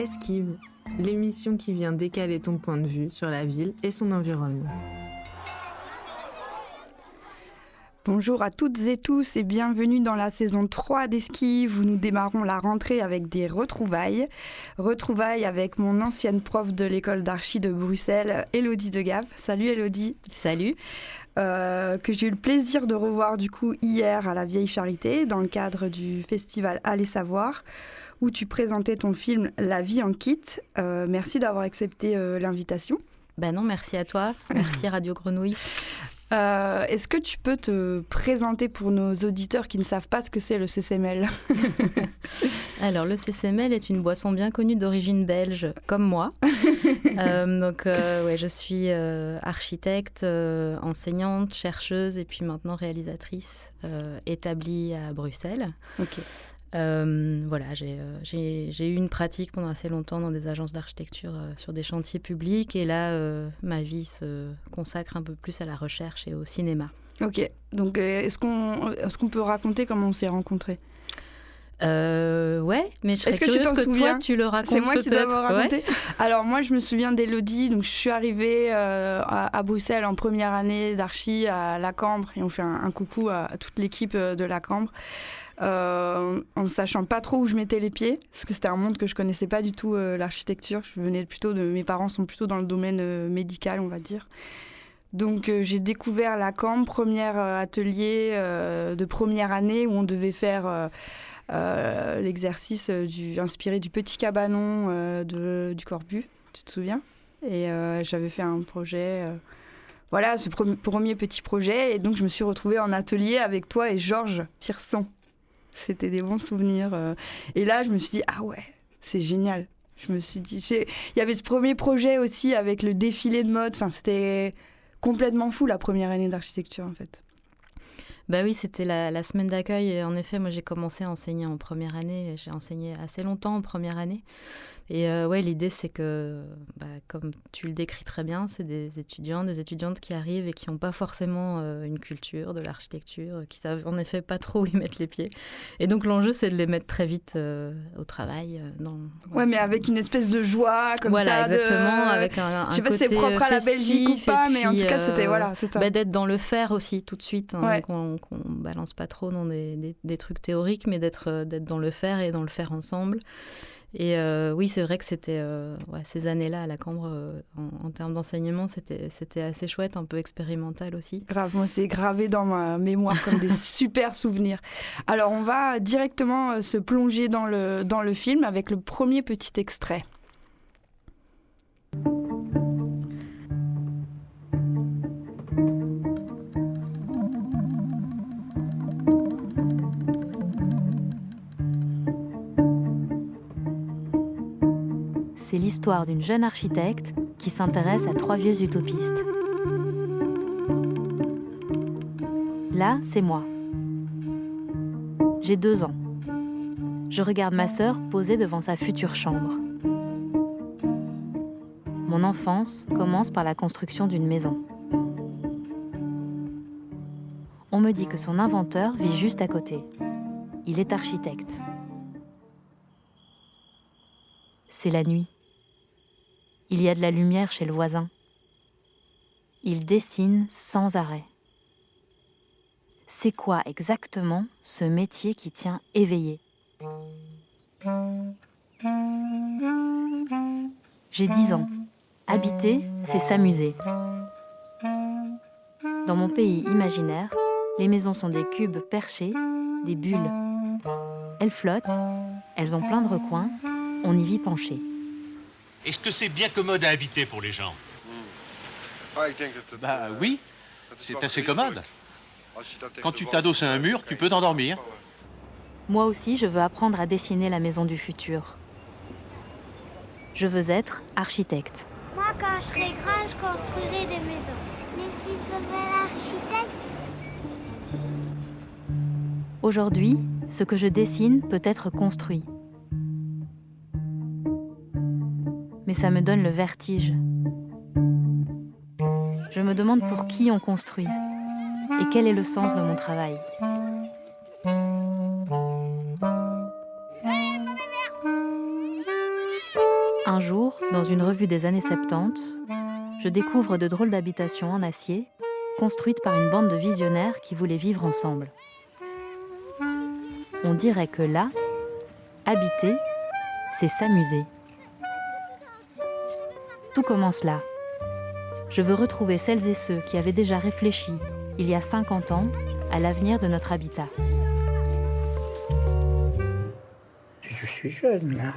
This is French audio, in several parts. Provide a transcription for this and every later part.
Esquive, l'émission qui vient décaler ton point de vue sur la ville et son environnement. Bonjour à toutes et tous et bienvenue dans la saison 3 d'Esquive où nous démarrons la rentrée avec des retrouvailles. Retrouvailles avec mon ancienne prof de l'école d'archi de Bruxelles, Elodie Degave. Salut Elodie. Salut. Euh, que j'ai eu le plaisir de revoir du coup hier à la Vieille Charité dans le cadre du festival Allez Savoir où tu présentais ton film La vie en kit. Euh, merci d'avoir accepté euh, l'invitation. Ben non, merci à toi. Merci Radio Grenouille. Euh, est-ce que tu peux te présenter pour nos auditeurs qui ne savent pas ce que c'est le CCML Alors, le CCML est une boisson bien connue d'origine belge, comme moi. donc, ouais, je suis architecte, enseignante, chercheuse et puis maintenant réalisatrice établie à Bruxelles. Euh, voilà, euh, j'ai eu une pratique pendant assez longtemps dans des agences d'architecture euh, sur des chantiers publics et là, ma vie se consacre un peu plus à la recherche et au cinéma. Ok, donc est-ce qu'on est qu'on peut raconter comment on s'est rencontrés? Ouais, mais je serais que curieuse que toi tu le racontes C'est moi qui dois raconter. Alors moi je me souviens d'Elodie, donc je suis arrivée à, Bruxelles en première année d'archi à la Cambre et on fait un, un coucou à, à toute l'équipe de la Cambre. Euh, en ne sachant pas trop où je mettais les pieds, parce que c'était un monde que je connaissais pas du tout, euh, l'architecture. Je venais plutôt de, mes parents sont plutôt dans le domaine euh, médical, on va dire. Donc j'ai découvert la CAM, premier atelier de première année où on devait faire l'exercice du, inspiré du petit cabanon de, du Corbu, tu te souviens? Et j'avais fait un projet voilà, ce premier petit projet. Et donc, je me suis retrouvée en atelier avec toi et Georges Pierson. C'était des bons souvenirs. Euh. Et là, je me suis dit, ah ouais, c'est génial. Je me suis dit, il y avait ce premier projet aussi avec le défilé de mode. Enfin, c'était complètement fou la première année d'architecture en fait. Bah oui, c'était la, semaine d'accueil. En effet, moi j'ai commencé à enseigner en première année. J'ai enseigné assez longtemps en première année. Et euh, ouais, l'idée, c'est que, bah, comme tu le décris très bien, c'est des étudiants, des étudiantes qui arrivent et qui n'ont pas forcément euh, une culture de l'architecture, qui savent en effet pas trop où ils mettent les pieds. Et donc l'enjeu, c'est de les mettre très vite euh, au travail. Dans, Ouais, mais avec une espèce de joie comme voilà, ça. exactement. Avec un, un Je sais pas si c'est propre à la Belgique ou pas, mais en tout cas, c'était voilà, c'est ça. Bah, d'être dans le faire aussi tout de suite, hein, qu'on balance pas trop dans des, des, des trucs théoriques, mais d'être d'être dans le faire et dans le faire ensemble. Et euh, oui, c'est vrai que c'était euh, ces années-là à la Cambre, euh, en, termes d'enseignement, c'était assez chouette, un peu expérimental aussi. Grave, moi c'est gravé dans ma mémoire comme des super souvenirs. Alors on va directement se plonger dans le, dans le film avec le premier petit extrait. C'est l'histoire d'une jeune architecte qui s'intéresse à trois vieux utopistes. Là, c'est moi. J'ai deux ans. Je regarde ma sœur posée devant sa future chambre. Mon enfance commence par la construction d'une maison. On me dit que son inventeur vit juste à côté. Il est architecte. C'est la nuit. Il y a de la lumière chez le voisin. Il dessine sans arrêt. C'est quoi exactement ce métier qui tient éveillé? J'ai 10 ans. Habiter, c'est s'amuser. Dans mon pays imaginaire, les maisons sont des cubes perchés, des bulles. Elles flottent, elles ont plein de recoins, on y vit penché. Est-ce que c'est bien commode à habiter pour les gens Bah oui, c'est assez commode. Quand tu t'adosses à un mur, tu peux t'endormir. Moi aussi, je veux apprendre à dessiner la maison du futur. Je veux être architecte. Moi, quand je serai grande, je construirai des maisons. Mais si je veux architecte? Aujourd'hui, ce que je dessine peut être construit. Mais ça me donne le vertige. Je me demande pour qui on construit et quel est le sens de mon travail? Un jour, dans une revue des années 70, je découvre de drôles d'habitations en acier, construites par une bande de visionnaires qui voulaient vivre ensemble. On dirait que là, habiter, c'est s'amuser. Tout commence là. Je veux retrouver celles et ceux qui avaient déjà réfléchi, il y a 50 ans, à l'avenir de notre habitat. Je suis jeune là.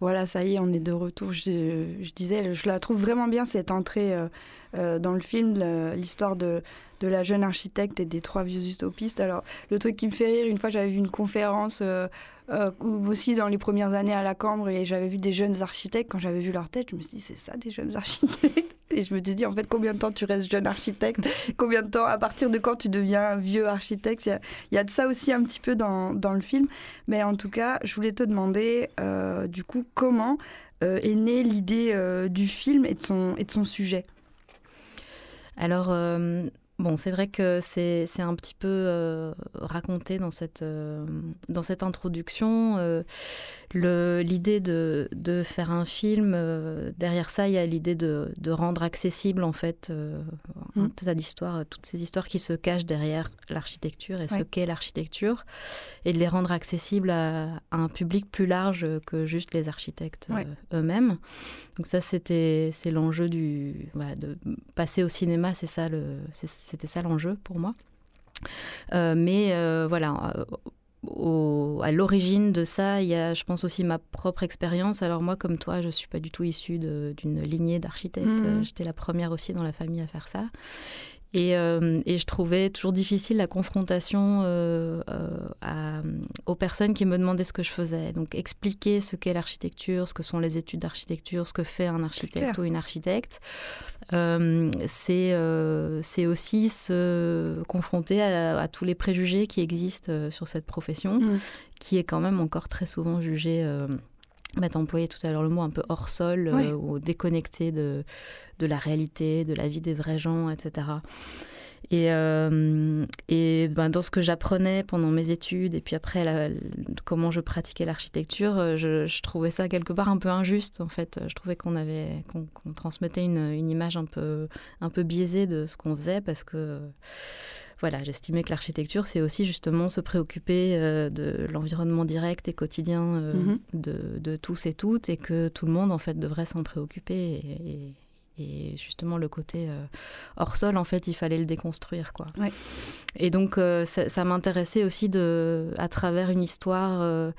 Voilà, ça y est, on est de retour. Je, je disais, je la trouve vraiment bien cette entrée euh, euh, dans le film, l'histoire de, de la jeune architecte et des trois vieux utopistes. Alors, le truc qui me fait rire, une fois j'avais vu une conférence euh, euh, aussi dans les premières années à la Cambre et j'avais vu des jeunes architectes. Quand j'avais vu leur tête, je me suis dit, c'est ça des jeunes architectes? Et je me suis dit, en fait, combien de temps tu restes jeune architecte? Combien de temps, à partir de quand tu deviens vieux architecte? Il y a- de ça aussi un petit peu dans, dans le film. Mais en tout cas, je voulais te demander, du coup, comment est née l'idée du film et de son, et de son sujet? Alors, euh, bon, c'est vrai que c'est un petit peu euh, raconté dans cette, euh, dans cette introduction. L'idée de, faire un film, derrière ça, il y a l'idée de, de rendre accessible, en fait, euh, Mm. tas d'histoires, toutes ces histoires qui se cachent derrière l'architecture et ce qu'est l'architecture, et de les rendre accessibles à, à un public plus large que juste les architectes Ouais. euh, eux-mêmes. Donc ça, c'était c'est l'enjeu du voilà, de passer au cinéma, c'est ça le c'était ça l'enjeu pour moi. Euh, mais euh, voilà. Au- à l'origine de ça, il y a, je pense aussi ma propre expérience. Alors moi, comme toi, je suis pas du tout issue d'une lignée d'architectes. Euh, J'étais la première aussi dans la famille à faire ça. Et, euh, et je trouvais toujours difficile la confrontation euh, euh, à- aux personnes qui me demandaient ce que je faisais. Donc expliquer ce qu'est l'architecture, ce que sont les études d'architecture, ce que fait un architecte ou une architecte. C'est aussi se confronter à, à tous les préjugés qui existent sur cette profession, Mhm. qui est quand même encore très souvent jugée... Euh, bah, T'as employé tout à l'heure le mot un peu hors sol, euh, ou déconnecté de, de la réalité, de la vie des vrais gens, etc. Et, euh, et ben, dans ce que j'apprenais pendant mes études, et puis après la- comment je pratiquais l'architecture, euh, je, je trouvais ça quelque part un peu injuste. En fait, je trouvais qu'on avait qu'on qu'on transmettait une, une image un peu un peu biaisée de ce qu'on faisait parce que voilà, j'estimais que l'architecture, c'est aussi justement se préoccuper euh, de l'environnement direct et quotidien euh, Mhm. de, de tous et toutes, et que tout le monde en fait devrait s'en préoccuper. Et, et- et justement, le côté euh, hors sol, en fait, il fallait le déconstruire, quoi. Ouais. Et donc, ça, ça m'intéressait aussi de, à travers une histoire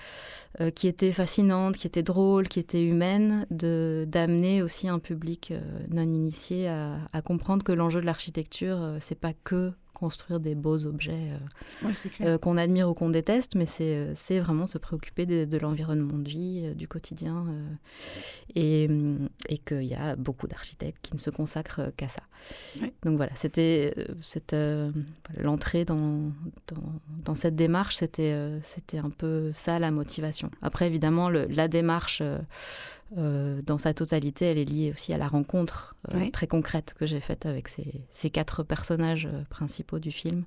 qui était fascinante, qui était drôle, qui était humaine, de d'amener aussi un public non initié à, à comprendre que l'enjeu de l'architecture, c'est pas que construire des beaux objets euh, Ouais, euh, qu'on admire ou qu'on déteste, mais c'est euh, vraiment se préoccuper de, de l'environnement de vie, du quotidien, euh, et, et qu'il y a beaucoup d'architectes qui ne se consacrent qu'à ça. Ouais. Donc voilà, c'était l'entrée dans, dans, dans cette démarche, c'était c'était un peu ça la motivation. Après, évidemment, le- la démarche euh, dans sa totalité, elle est liée aussi à la rencontre euh, très concrète que j'ai faite avec ces, ces quatre personnages euh, principaux du film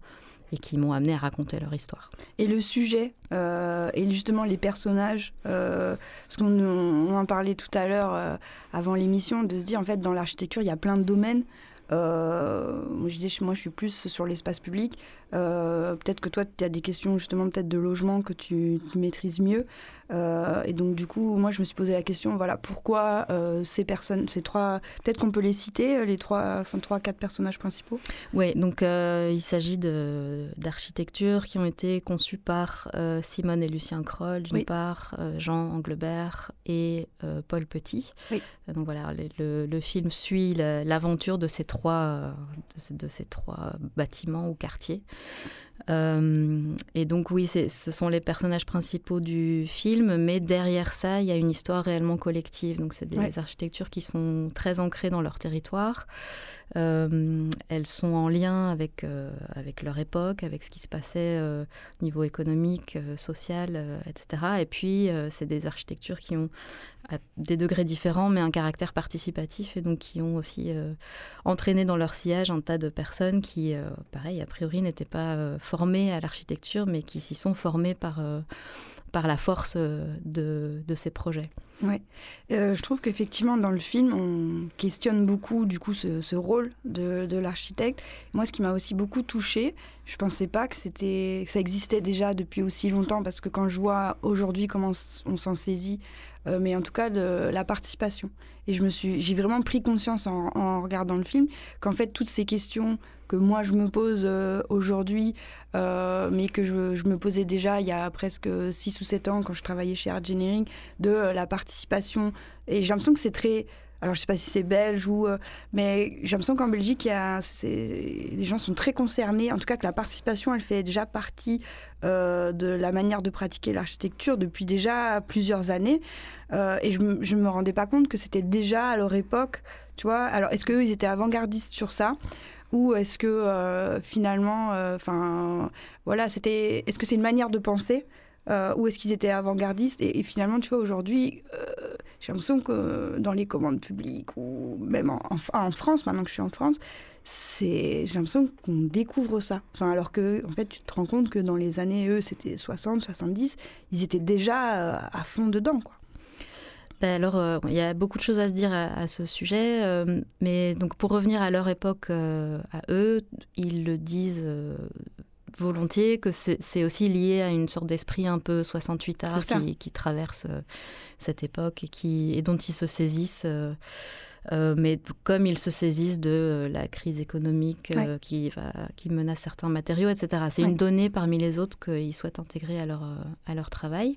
et qui m'ont amené à raconter leur histoire. Et le sujet, euh, et justement les personnages, parce qu'on on en parlait tout à l'heure avant l'émission, de se dire en fait dans l'architecture il y a plein de domaines. Euh, moi, je dis, moi je suis plus sur l'espace public. Euh, peut-être que toi tu as des questions justement peut-être de logement que tu, tu maîtrises mieux. Euh, et donc du coup moi je me suis posé la question voilà pourquoi euh, ces personnes, ces trois, peut-être qu'on peut les citer les trois, enfin trois quatre personnages principaux? Oui, donc euh, il s'agit d'architectures qui ont été conçues par euh, Simone et Lucien Kroll, d'une Oui. part, euh, Jean Anglebert et euh, Paul Petit. Oui. Euh, Donc voilà, le, le- le film suit la- l'aventure de ces trois, euh, de ces trois bâtiments ou quartiers. Euh, et donc oui, ce sont les personnages principaux du film, mais derrière ça, il y a une histoire réellement collective. Donc c'est des Ouais. architectures qui sont très ancrées dans leur territoire. Euh, elles sont en lien avec, euh, avec leur époque, avec ce qui se passait euh, au niveau économique, social, etc. Et puis, c'est des architectures qui ont à des degrés différents, mais un caractère participatif, et donc qui ont aussi entraîné dans leur sillage un tas de personnes qui, pareil, a priori, n'étaient pas formées à l'architecture, mais qui s'y sont formées par... par la force de, de ces projets. Oui, je trouve qu'effectivement dans le film, on questionne beaucoup du coup ce, rôle de, l'architecte. Moi, ce qui m'a aussi beaucoup touché, je pensais pas que c'était ça existait déjà depuis aussi longtemps parce que quand je vois aujourd'hui comment on s'en saisit, mais en tout cas de la participation. Et je me suis, j'ai vraiment pris conscience en, regardant le film qu'en fait toutes ces questions que moi je me pose aujourd'hui, mais que je, je, me posais déjà il y a presque 6 ou 7 ans quand je travaillais chez Art Engineering, de la participation. Et j'ai l'impression que c'est très alors je sais pas si c'est belge ou, euh, mais j'ai l'impression qu'en Belgique, les gens sont très concernés. En tout cas, que la participation, elle fait déjà partie euh, de la manière de pratiquer l'architecture depuis déjà plusieurs années. Euh, et je, ne me rendais pas compte que c'était déjà à leur époque, tu vois. Alors est-ce qu'eux, ils étaient avant-gardistes sur ça? Ou est-ce que finalement, enfin, voilà, c'était, est-ce que c'est une manière de penser? Euh, ou est-ce qu'ils étaient avant-gardistes et, finalement, tu vois, aujourd'hui, euh, j'ai l'impression que dans les commandes publiques ou même en, en, France, maintenant que je suis en France, c'est j'ai l'impression qu'on découvre ça. Enfin, alors que, en fait, tu te rends compte que dans les années, eux, c'était 60, 70, ils étaient déjà euh, à fond dedans, quoi. Ben alors, il y a beaucoup de choses à se dire à, à ce sujet, mais donc pour revenir à leur époque, à eux, ils le disent volontiers que c'est aussi lié à une sorte d'esprit un peu 68 art qui, qui, traverse euh, cette époque et, qui, et dont ils se saisissent. Euh, euh, mais comme ils se saisissent de la crise économique qui, va, qui menace certains matériaux, etc. C'est une donnée parmi les autres qu'ils souhaitent intégrer à leur, à leur travail.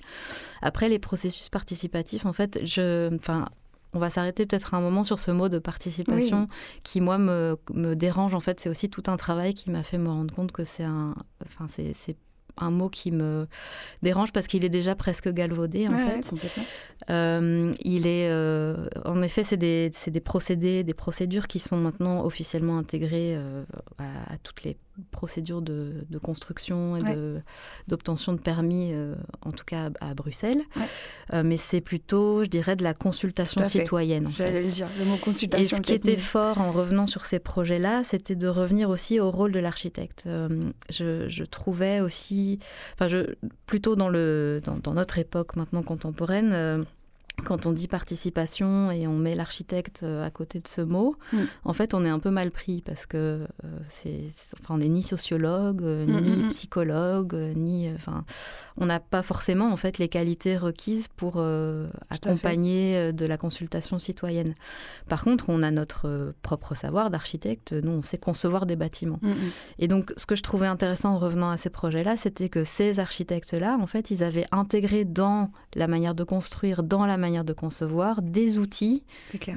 Après, les processus participatifs, en fait, je, on va s'arrêter peut-être un moment sur ce mot de participation qui, moi, me, me, dérange. En fait, c'est aussi tout un travail qui m'a fait me rendre compte que c'est un, enfin, c'est un mot qui me dérange parce qu'il est déjà presque galvaudé en fait. Euh, il est, euh, en effet, c'est des, des, procédés, des procédures qui sont maintenant officiellement intégrées euh, à, toutes les procédures de, construction et d'obtention de, permis, en tout cas à, Bruxelles. mais c'est plutôt, je dirais, de la consultation citoyenne. J'allais le dire, le mot consultation. Et ce qui était fort en revenant sur ces projets-là, c'était de revenir aussi au rôle de l'architecte. Je, je, trouvais aussi enfin, je, plutôt dans, le, dans, notre époque maintenant contemporaine, euh, quand on dit participation et on met l'architecte euh, à côté de ce mot, mm. en fait, on est un peu mal pris parce que euh, c'est, enfin, on n'est ni sociologue, mm, ni mm, psychologue, ni, enfin, on n'a pas forcément en fait les qualités requises pour accompagner de la consultation citoyenne. Par contre, on a notre propre savoir d'architecte. Nous, on sait concevoir des bâtiments. Et donc, ce que je trouvais intéressant en revenant à ces projets-là, c'était que ces architectes-là, en fait, ils avaient intégré dans la manière de construire, dans la manière de concevoir, des outils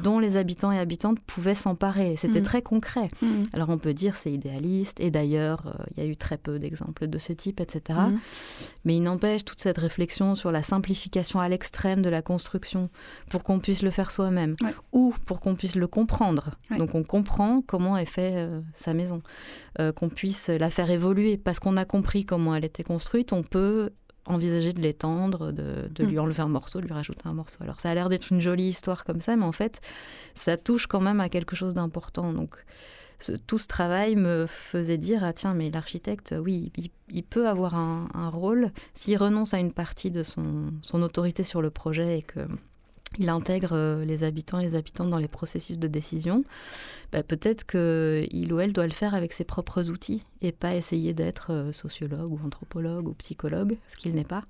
dont les habitants et habitantes pouvaient s'emparer. C'était mm. très concret. Mm. Alors on peut dire c'est idéaliste, et d'ailleurs euh, il y a eu très peu d'exemples de ce type, etc. Mm. Mais il n'empêche toute cette réflexion sur la simplification à l'extrême de la construction pour qu'on puisse le faire soi-même ou pour qu'on puisse le comprendre. Donc on comprend comment est fait euh, sa maison, euh, qu'on puisse la faire évoluer parce qu'on a compris comment elle était construite. On peut envisager de l'étendre, de, lui mm. enlever un morceau, de lui rajouter un morceau. Alors ça a l'air d'être une jolie histoire comme ça, mais en fait, ça touche quand même à quelque chose d'important. Donc tout ce travail me faisait dire, ah tiens, mais l'architecte, oui, il, peut avoir un, rôle s'il renonce à une partie de son, son autorité sur le projet et que il intègre euh, les habitants et les habitantes dans les processus de décision, bah, peut-être qu'il ou elle doit le faire avec ses propres outils et pas essayer d'être euh, sociologue ou anthropologue ou psychologue, ce qu'il n'est pas,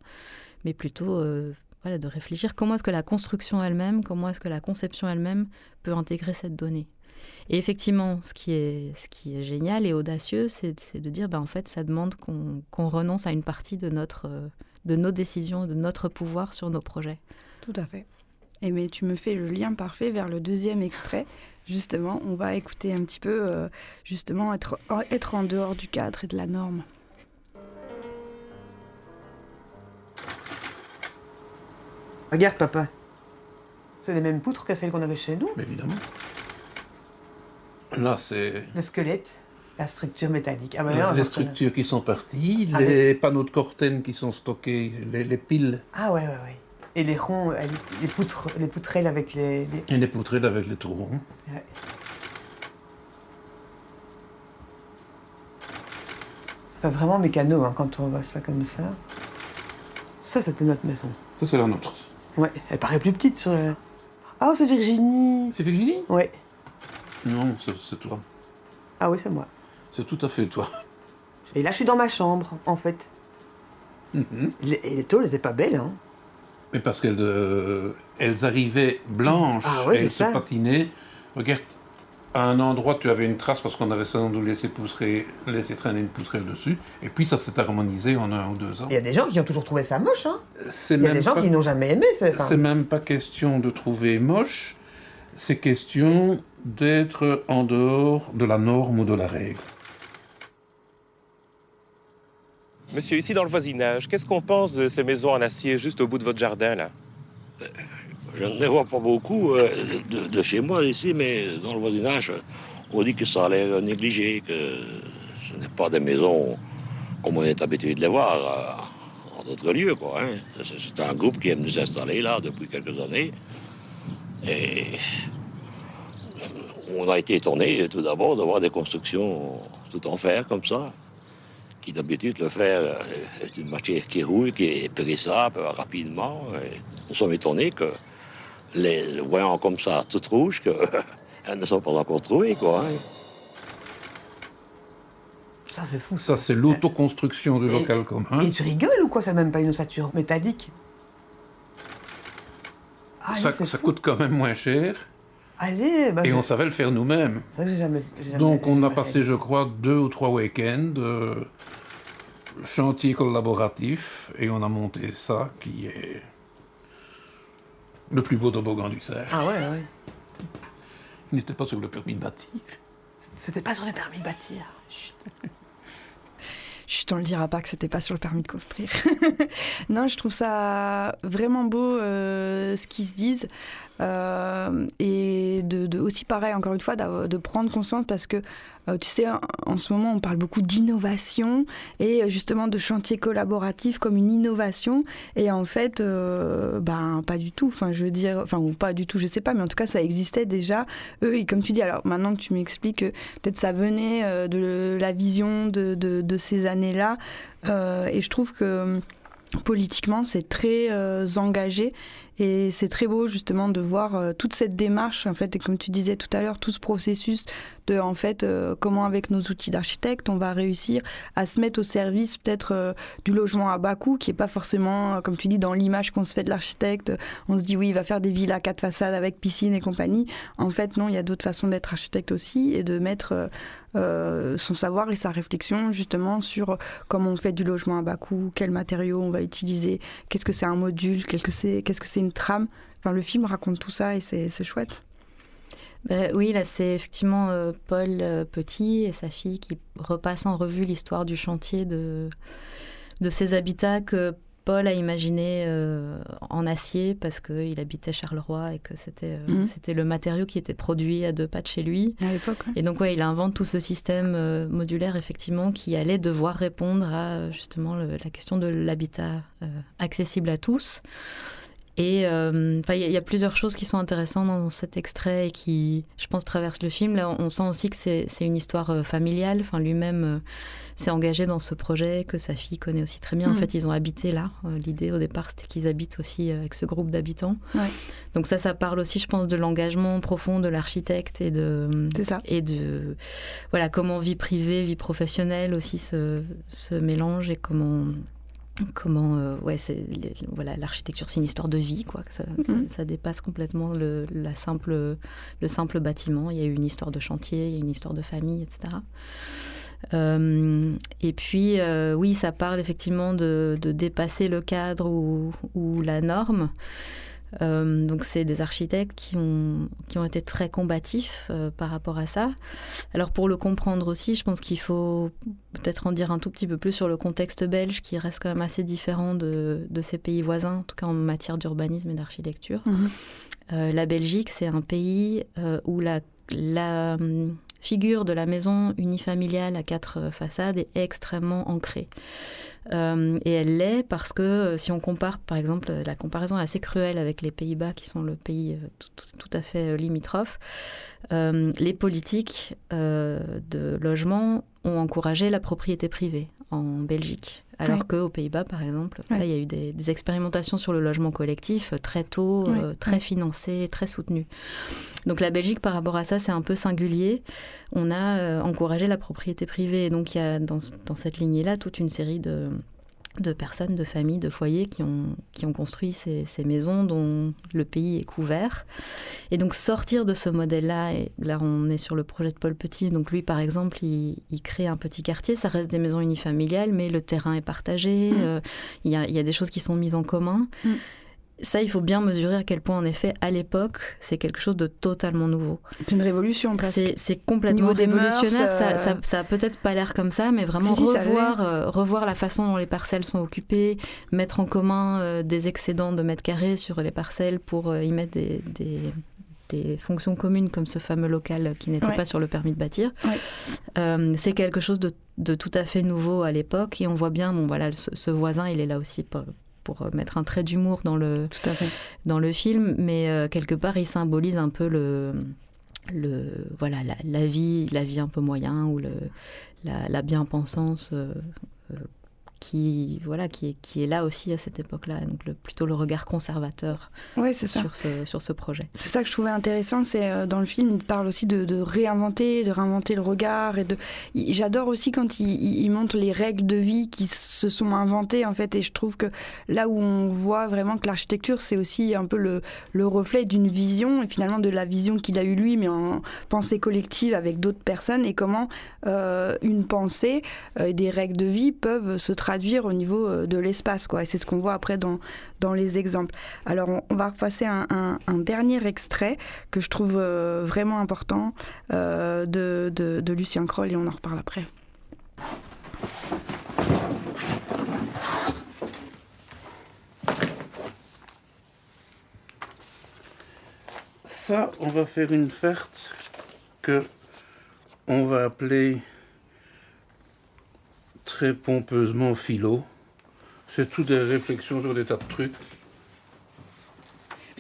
mais plutôt euh, voilà, de réfléchir comment est-ce que la construction elle-même, comment est-ce que la conception elle-même peut intégrer cette donnée. Et effectivement, ce qui est, génial et audacieux, c'est de dire, bah, en fait, ça demande qu'on renonce à une partie de, notre, de nos décisions, de notre pouvoir sur nos projets. Tout à fait. Et mais tu me fais le lien parfait vers le deuxième extrait. Justement, on va écouter un petit peu, euh, justement, être, être en dehors du cadre et de la norme. Regarde, papa. C'est les mêmes poutres que celles qu'on avait chez nous. évidemment. Là, c'est. Le squelette, la structure métallique. Ah, bah les structures qui sont parties, ah, les panneaux de corten qui sont stockés, les, les piles. Ah, ouais, ouais, ouais. Et les ronds, euh, les, poutres, les poutrelles avec les, Et les poutrelles avec les trous ronds. Ouais. C'est pas vraiment mécano hein, quand on voit ça comme ça. Ça, c'était notre maison. Ça, c'est la nôtre. Ouais, elle paraît plus petite sur la... Ah, c'est Virginie C'est Virginie? Ouais. Non, c'est toi. Ah oui, c'est moi. C'est tout à fait toi. Et là, je suis dans ma chambre, en fait. Mhm. Les- Et les tôles étaient pas belles, hein. Mais parce qu'elles euh, elles arrivaient blanches, Ah oui, elles se ça. patinaient. Regarde, à un endroit, tu avais une trace parce qu'on avait sans doute laissé, pousser, laissé traîner une pousserelle dessus. Et puis, ça s'est harmonisé en un ou deux ans. Il y a des gens qui ont toujours trouvé ça moche, hein. Il y a des gens pas- qui n'ont jamais aimé. c'est- enfin, C'est même pas question de trouver moche, c'est question d'être en dehors de la norme ou de la règle. Monsieur, ici dans le voisinage, qu'est-ce qu'on pense de ces maisons en acier juste au bout de votre jardin, là? Je ne les vois pas beaucoup euh, de, chez moi ici, mais dans le voisinage, on dit que ça a l'air négligé, que ce n'est pas des maisons comme on est habitué de les voir euh, en d'autres lieux. Hein. C'est c'est un groupe qui aime nous installer là depuis quelques années. Et on a été étonné tout d'abord de voir des constructions tout en fer comme ça, qui d'habitude le fer est une matière qui roule, qui est périssable rapidement. Et nous sommes étonnés que les voyant comme ça, toutes rouges, qu'elles ne sont pas encore trouvées, quoi. hein. Ça, c'est fou. Ça, c'est l'autoconstruction du local commun. Et tu rigoles ou quoi? C'est même pas une ossature métallique. Ah, ça ça coûte quand même moins cher. Allez, bah, et on savait le faire nous-mêmes. Jamais, Donc, on a passé, je crois, deux ou trois week-ends euh, chantier collaboratif et on a monté ça qui est le plus beau toboggan du Cerf. Ah ouais, ouais. Il n'était pas sur le permis de bâtir. C'était pas sur les permis de bâtir. Chut. Chut, on le dira pas que c'était pas sur le permis de construire. non, je trouve ça vraiment beau euh, ce qu'ils se disent. Euh, et de, aussi pareil, encore une fois, de prendre conscience parce que euh, tu sais, en, ce moment, on parle beaucoup d'innovation et justement de chantier collaboratif comme une innovation. Et en fait, euh, ben pas du tout. Enfin, je veux dire, enfin ou pas du tout, je sais pas, mais en tout cas, ça existait déjà. Eux, et comme tu dis, alors maintenant que tu m'expliques que peut-être ça venait de la vision de, de, ces années-là, et je trouve que politiquement, c'est très engagé et c'est très beau justement de voir euh, toute cette démarche en fait et comme tu disais tout à l'heure tout ce processus de en fait euh, comment avec nos outils d'architecte on va réussir à se mettre au service peut-être euh, du logement à bas coût qui est pas forcément comme tu dis dans l'image qu'on se fait de l'architecte. On se dit oui il va faire des villas à quatre façades avec piscine et compagnie. En fait non il y a d'autres façons d'être architecte aussi et de mettre son savoir et sa réflexion justement sur comment on fait du logement à bas coût, quels matériaux on va utiliser, qu'est-ce que c'est un module, qu'est-ce que c'est qu'est-ce que c'est une trame. Enfin, le film raconte tout ça et c'est chouette. Ben oui, là c'est effectivement euh, Paul euh, Petit et sa fille qui repassent en revue l'histoire du chantier de, de ces habitats que Paul a imaginé euh, en acier parce qu'il habitait Charleroi et que c'était Mhm. c'était le matériau qui était produit à deux pas de chez lui. À l'époque. ouais. Et donc, ouais, il invente tout ce système modulaire, effectivement, qui allait devoir répondre à justement le- la question de l'habitat accessible à tous. Et euh, enfin, il y, a- il y a plusieurs choses qui sont intéressantes dans cet extrait et qui, je pense, traversent le film. Là, on sent aussi que c'est une histoire euh, familiale. Enfin, lui-même euh, s'est engagé dans ce projet, que sa fille connaît aussi très bien. En Mhm. fait, ils ont habité là. L'idée au départ, c'était qu'ils habitent aussi avec ce groupe d'habitants. Ouais. Donc ça, ça parle aussi, je pense, de l'engagement profond de l'architecte et de ça. et de voilà comment vie privée, vie professionnelle aussi se, se mélangent et comment comment euh, ouais c'est les- voilà l'architecture c'est une histoire de vie quoi. Ça, ça- Mhm. ça dépasse complètement le la simple le simple bâtiment. Il y a une histoire de chantier, il y a une histoire de famille, etc. Euh, et puis, euh, oui, ça parle effectivement de, de dépasser le cadre ou, ou la norme. Euh, donc, c'est des architectes qui ont, qui ont été très combatifs euh, par rapport à ça. Alors, pour le comprendre aussi, je pense qu'il faut peut-être en dire un tout petit peu plus sur le contexte belge, qui reste quand même assez différent de, de ces pays voisins, en tout cas en matière d'urbanisme et d'architecture. Mhm. Euh, la Belgique, c'est un pays où la, la figure de la maison unifamiliale à quatre euh, façades est extrêmement ancrée. Euh, et elle l'est parce que euh, si on compare, par exemple, la comparaison est assez cruelle avec les Pays-Bas, qui sont le pays tout, à fait limitrophe, les politiques de logement ont encouragé la propriété privée en Belgique. Alors Oui. qu'aux Pays-Bas, par exemple, là, il y a eu des, des expérimentations sur le logement collectif euh, très tôt, euh, très financées, très soutenues. Donc la Belgique, par rapport à ça, c'est un peu singulier. On a euh, encouragé la propriété privée. Donc il y a dans, dans cette lignée-là toute une série de, de personnes, de familles, de foyers qui ont, qui ont construit ces, ces maisons dont le pays est couvert. Et donc sortir de ce modèle-là, et là on est sur le projet de Paul Petit, donc lui par exemple, il, il crée un petit quartier, ça reste des maisons unifamiliales, mais le terrain est partagé, euh, il y, a, il y a des choses qui sont mises en commun. Mm. Ça, il faut bien mesurer à quel point, en effet, à l'époque, c'est quelque chose de totalement nouveau. C'est une révolution presque. C'est complètement révolutionnaire. mœurs, ça, euh, ça, ça a peut-être pas l'air comme ça, mais vraiment Si, revoir, euh, revoir la façon dont les parcelles sont occupées, mettre en commun euh, des excédents de mètres carrés sur les parcelles pour euh, y mettre des, des, des fonctions communes comme ce fameux local qui n'était Ouais. pas sur le permis de bâtir. Ouais. Euh, c'est quelque chose de, de tout à fait nouveau à l'époque et on voit bien, bon voilà, ce, ce voisin, il est là aussi pour, euh, mettre un trait d'humour dans le, Tout à fait. dans le film, mais euh, quelque part, il symbolise un peu le, le voilà la, la vie, la vie un peu moyen ou le, la, la bien-pensance euh, qui voilà qui est, qui est là aussi à cette époque-là, donc le, plutôt le regard conservateur Ouais, c'est ça. sur ce sur ce projet. C'est ça que je trouvais intéressant, c'est euh, dans le film, il parle aussi de, de réinventer, de réinventer le regard. et de. J'adore aussi quand il, il- montre les règles de vie qui se sont inventées, en fait. Et je trouve que là où on voit vraiment que l'architecture, c'est aussi un peu le, le reflet d'une vision, et finalement de la vision qu'il a eue lui, mais en pensée collective avec d'autres personnes, et comment euh, une pensée euh, et des règles de vie peuvent se traduire au niveau euh, de l'espace. quoi. Et c'est ce qu'on voit après dans, dans les exemples. Alors, on, va repasser un, un- un dernier extrait que je trouve euh, vraiment important euh, de, de- de Lucien Kroll et on en reparle après. Ça, on va faire une ferte que on va appeler très pompeusement philo. C'est tout des réflexions sur des tas de trucs.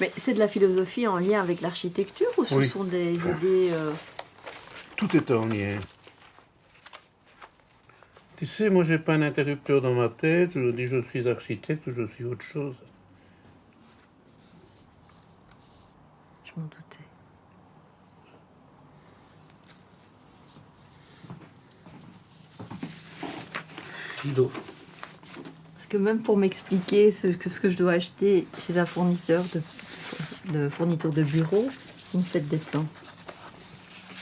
Mais c'est de la philosophie en lien avec l'architecture ou ce Oui. sont des idées euh, Tout est en lien. Tu sais, moi, j'ai pas un interrupteur dans ma tête. Je dis je suis architecte ou je suis autre chose. Je m'en doutais. Parce que même pour m'expliquer ce que, ce que je dois acheter chez un fournisseur de, de fourniture de bureau, vous me faites des temps.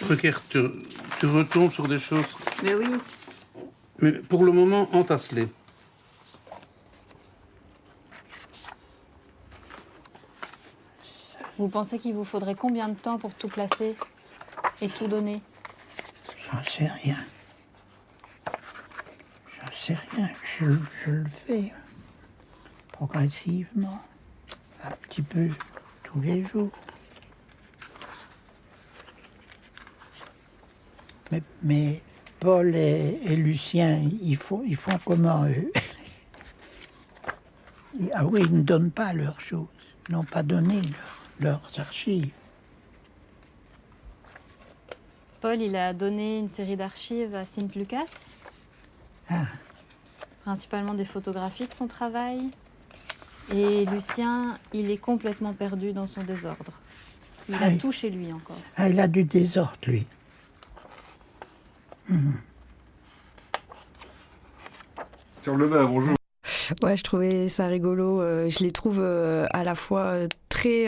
Regarde, tu, tu retombes sur des choses. Mais oui, Mais pour le moment, entasse-les. Vous pensez qu'il vous faudrait combien de temps pour tout placer et tout donner? J'en sais rien. Sais rien. Je, je le fais progressivement, un petit peu tous les jours. Mais, mais Paul et, et Lucien, ils font, ils font comment eux? Ah oui, ils ne donnent pas leurs choses, ils n'ont pas donné leur- leurs archives. Paul, il a donné une série d'archives à Sint Lucas, Ah, principalement des photographies de son travail. Et Lucien, il est complètement perdu dans son désordre. Il a tout chez lui encore. ah, il a du désordre, lui. Sur le bain, bonjour. Ouais, je trouvais ça rigolo. euh, je les trouve euh, à la fois euh, très,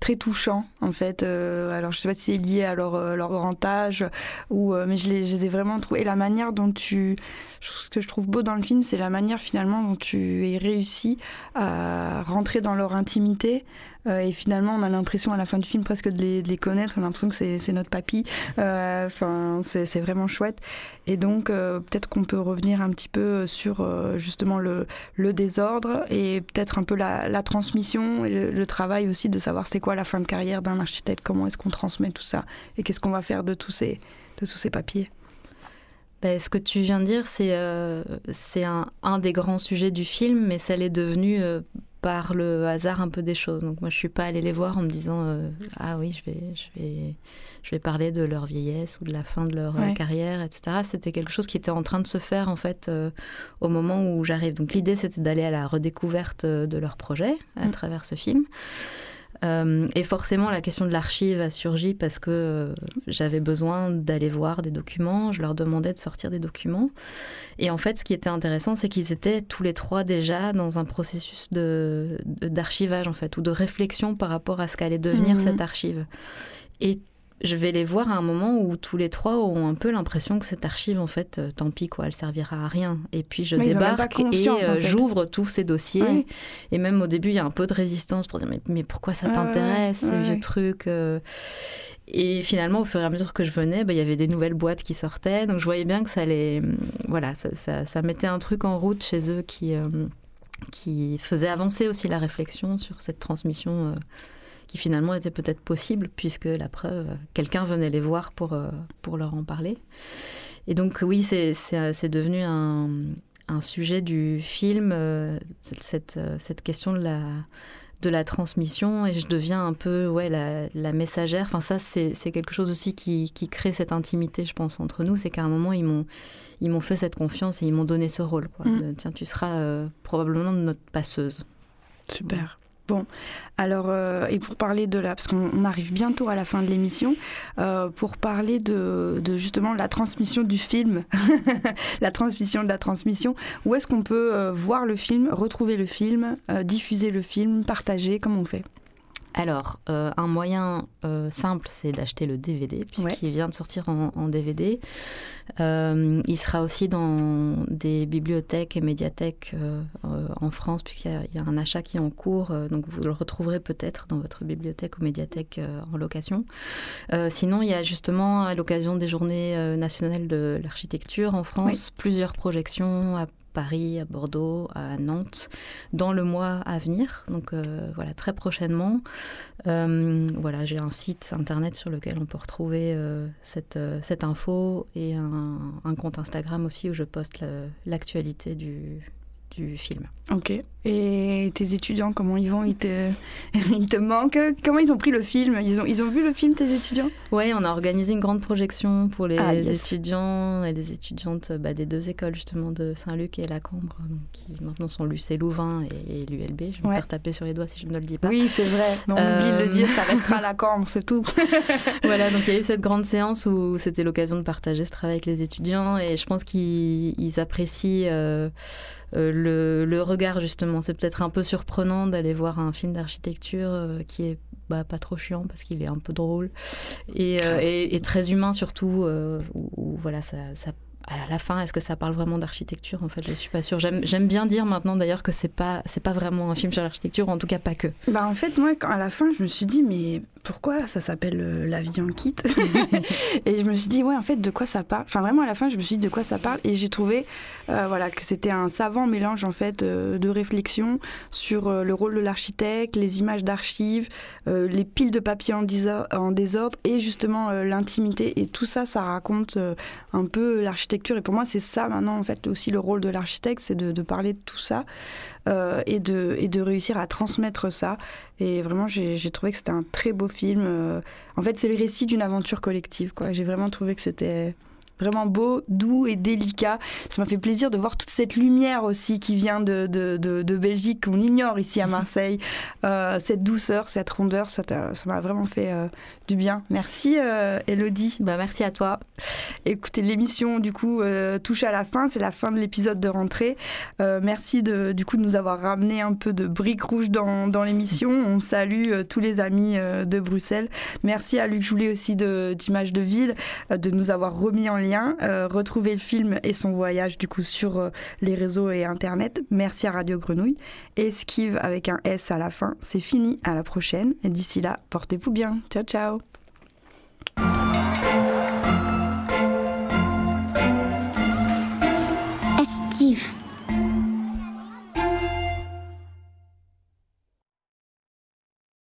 très touchants, en fait. Alors, je sais pas si c'est lié à leur, leur grand âge, ou, mais je les, je les ai vraiment trouvés. Et la manière dont tu. Ce que je trouve beau dans le film, c'est la manière finalement dont tu es réussi à rentrer dans leur intimité. Euh, et finalement, on a l'impression à la fin du film presque de les, de les connaître. On a l'impression que c'est notre papy. Euh, Enfin, c'est vraiment chouette. Et donc, euh, peut-être qu'on peut revenir un petit peu sur justement le, le désordre et peut-être un peu la, la transmission et le, le travail aussi de savoir c'est quoi la fin de carrière d'un architecte, comment est-ce qu'on transmet tout ça et qu'est-ce qu'on va faire de tous ces, de tous ces papiers. Bah, ce que tu viens de dire, c'est euh, un, un, des grands sujets du film, mais ça l'est devenu euh, par le hasard un peu des choses. Donc moi, je suis pas allée les voir en me disant euh, ah oui, je vais, je vais, je vais parler de leur vieillesse ou de la fin de leur Ouais. carrière, etc. C'était quelque chose qui était en train de se faire en fait euh, au moment où j'arrive. Donc l'idée, c'était d'aller à la redécouverte euh, de leur projet à Mm. travers ce film. Euh, et forcément, la question de l'archive a surgi parce que euh, j'avais besoin d'aller voir des documents. Je leur demandais de sortir des documents. Et en fait, ce qui était intéressant, c'est qu'ils étaient tous les trois déjà dans un processus de, de- d'archivage, en fait, ou de réflexion par rapport à ce qu'allait devenir Mhm. cette archive. Et je vais les voir à un moment où tous les trois ont un peu l'impression que cette archive, en fait, euh, tant pis, quoi, elle servira à rien. Et puis je Mais débarque et euh, en fait. j'ouvre tous ces dossiers. Ouais. Et même au début, il y a un peu de résistance pour dire mais, mais pourquoi ça t'intéresse, ouais, ces vieux trucs euh? Et finalement, au fur et à mesure que je venais, bah, il y avait des nouvelles boîtes qui sortaient. Donc je voyais bien que ça allait. Voilà, ça, ça- ça mettait un truc en route chez eux qui, euh, qui faisait avancer aussi la réflexion sur cette transmission. Euh, qui finalement était peut-être possible, puisque la preuve, euh, quelqu'un venait les voir pour, euh, pour leur en parler. Et donc oui, c'est- c'est devenu un, un sujet du film, euh, cette, euh, cette question de la, de la transmission, et je deviens un peu ouais, la, la messagère. Enfin ça, c'est quelque chose aussi qui, qui crée cette intimité, je pense, entre nous. C'est qu'à un moment, ils m'ont ils m'ont fait cette confiance et ils m'ont donné ce rôle. Quoi, Mm. de, Tiens, tu seras euh, probablement notre passeuse. Super. Bon, alors, euh, et pour parler de la. Parce qu'on on arrive bientôt à la fin de l'émission, euh, pour parler de, de justement la transmission du film, la transmission de la transmission, où est-ce qu'on peut euh, voir le film, retrouver le film, diffuser le film, partager Comment on fait? Alors, euh, un moyen euh, simple, c'est d'acheter le DVD, puisqu'il vient de sortir en, en DVD. Euh, il sera aussi dans des bibliothèques et médiathèques en France, puisqu'il y, a- il y a un achat qui est en cours. donc, vous le retrouverez peut-être dans votre bibliothèque ou médiathèque en location. Sinon, il y a justement, à l'occasion des Journées nationales de l'architecture en France, plusieurs projections à Paris, à Bordeaux, à Nantes, dans le mois à venir. Donc euh, voilà, très prochainement. Euh, voilà, j'ai un site internet sur lequel on peut retrouver euh, cette, cette info et un, un compte Instagram aussi où je poste l'actualité du, du film. Ok. Et tes étudiants, comment ils vont? Ils te... ils te manquent? Comment ils ont pris le film? Ils ont, ils ont vu le film, tes étudiants? Ouais, on a organisé une grande projection pour les Ah, yes. étudiants et les étudiantes bah, des deux écoles justement de Saint-Luc et la Cambre, donc, qui maintenant sont l'UC Louvain et, et l'ULB. Je vais me faire taper sur les doigts si je ne le dis pas. Oui, c'est vrai. Mais on oublie de le dire, ça restera à la cambre, c'est tout. voilà, donc il y a eu cette grande séance où c'était l'occasion de partager ce travail avec les étudiants et je pense qu'ils ils apprécient euh, euh, le, le regard justement. C'est peut-être un peu surprenant d'aller voir un film d'architecture euh, qui est bah, pas trop chiant parce qu'il est un peu drôle et, euh, et- et très humain surtout euh, où, où, voilà ça, ça à la fin, est-ce que ça parle vraiment d'architecture En fait, je suis pas sûre. J'aime j'aime bien dire maintenant d'ailleurs que c'est pas c'est pas vraiment un film sur l'architecture, en tout cas pas que. Bah en fait moi quand, à la fin je me suis dit mais pourquoi ça s'appelle euh, La vie en kit Et je me suis dit ouais en fait de quoi ça parle? Enfin vraiment à la fin je me suis dit de quoi ça parle? Et j'ai trouvé euh, voilà que c'était un savant mélange en fait euh, de réflexion sur le rôle de l'architecte, les images d'archives, les piles de papier en, désor- en désordre et justement l'intimité. Et tout ça ça raconte un peu l'architecture. Et pour moi c'est ça maintenant en fait aussi le rôle de l'architecte c'est de, de parler de tout ça euh, et, de, et de réussir à transmettre ça. Et vraiment, j'ai trouvé que c'était un très beau film. euh. en fait, c'est le récit d'une aventure collective. J'ai vraiment trouvé que c'était vraiment beau, doux et délicat. Ça m'a fait plaisir de voir toute cette lumière aussi qui vient de, de, de- de Belgique, qu'on ignore ici à Marseille. Euh, cette douceur, cette rondeur, ça m'a vraiment fait euh, du bien. Merci euh, Elodie. Bah, merci à toi. Écoutez, l'émission du coup euh, touche à la fin, c'est la fin de l'épisode de rentrée. Merci de, du coup de nous avoir ramené un peu de briques rouges dans, dans l'émission. On salue tous les amis de Bruxelles. Merci à Luc Joulet aussi d'Images de, Ville de nous avoir remis en Euh, retrouvez le film et son voyage du coup sur euh, les réseaux et internet. Merci à Radio Grenouille. Esquive avec un S à la fin. C'est fini. À la prochaine. D'ici là, portez-vous bien. Ciao ciao.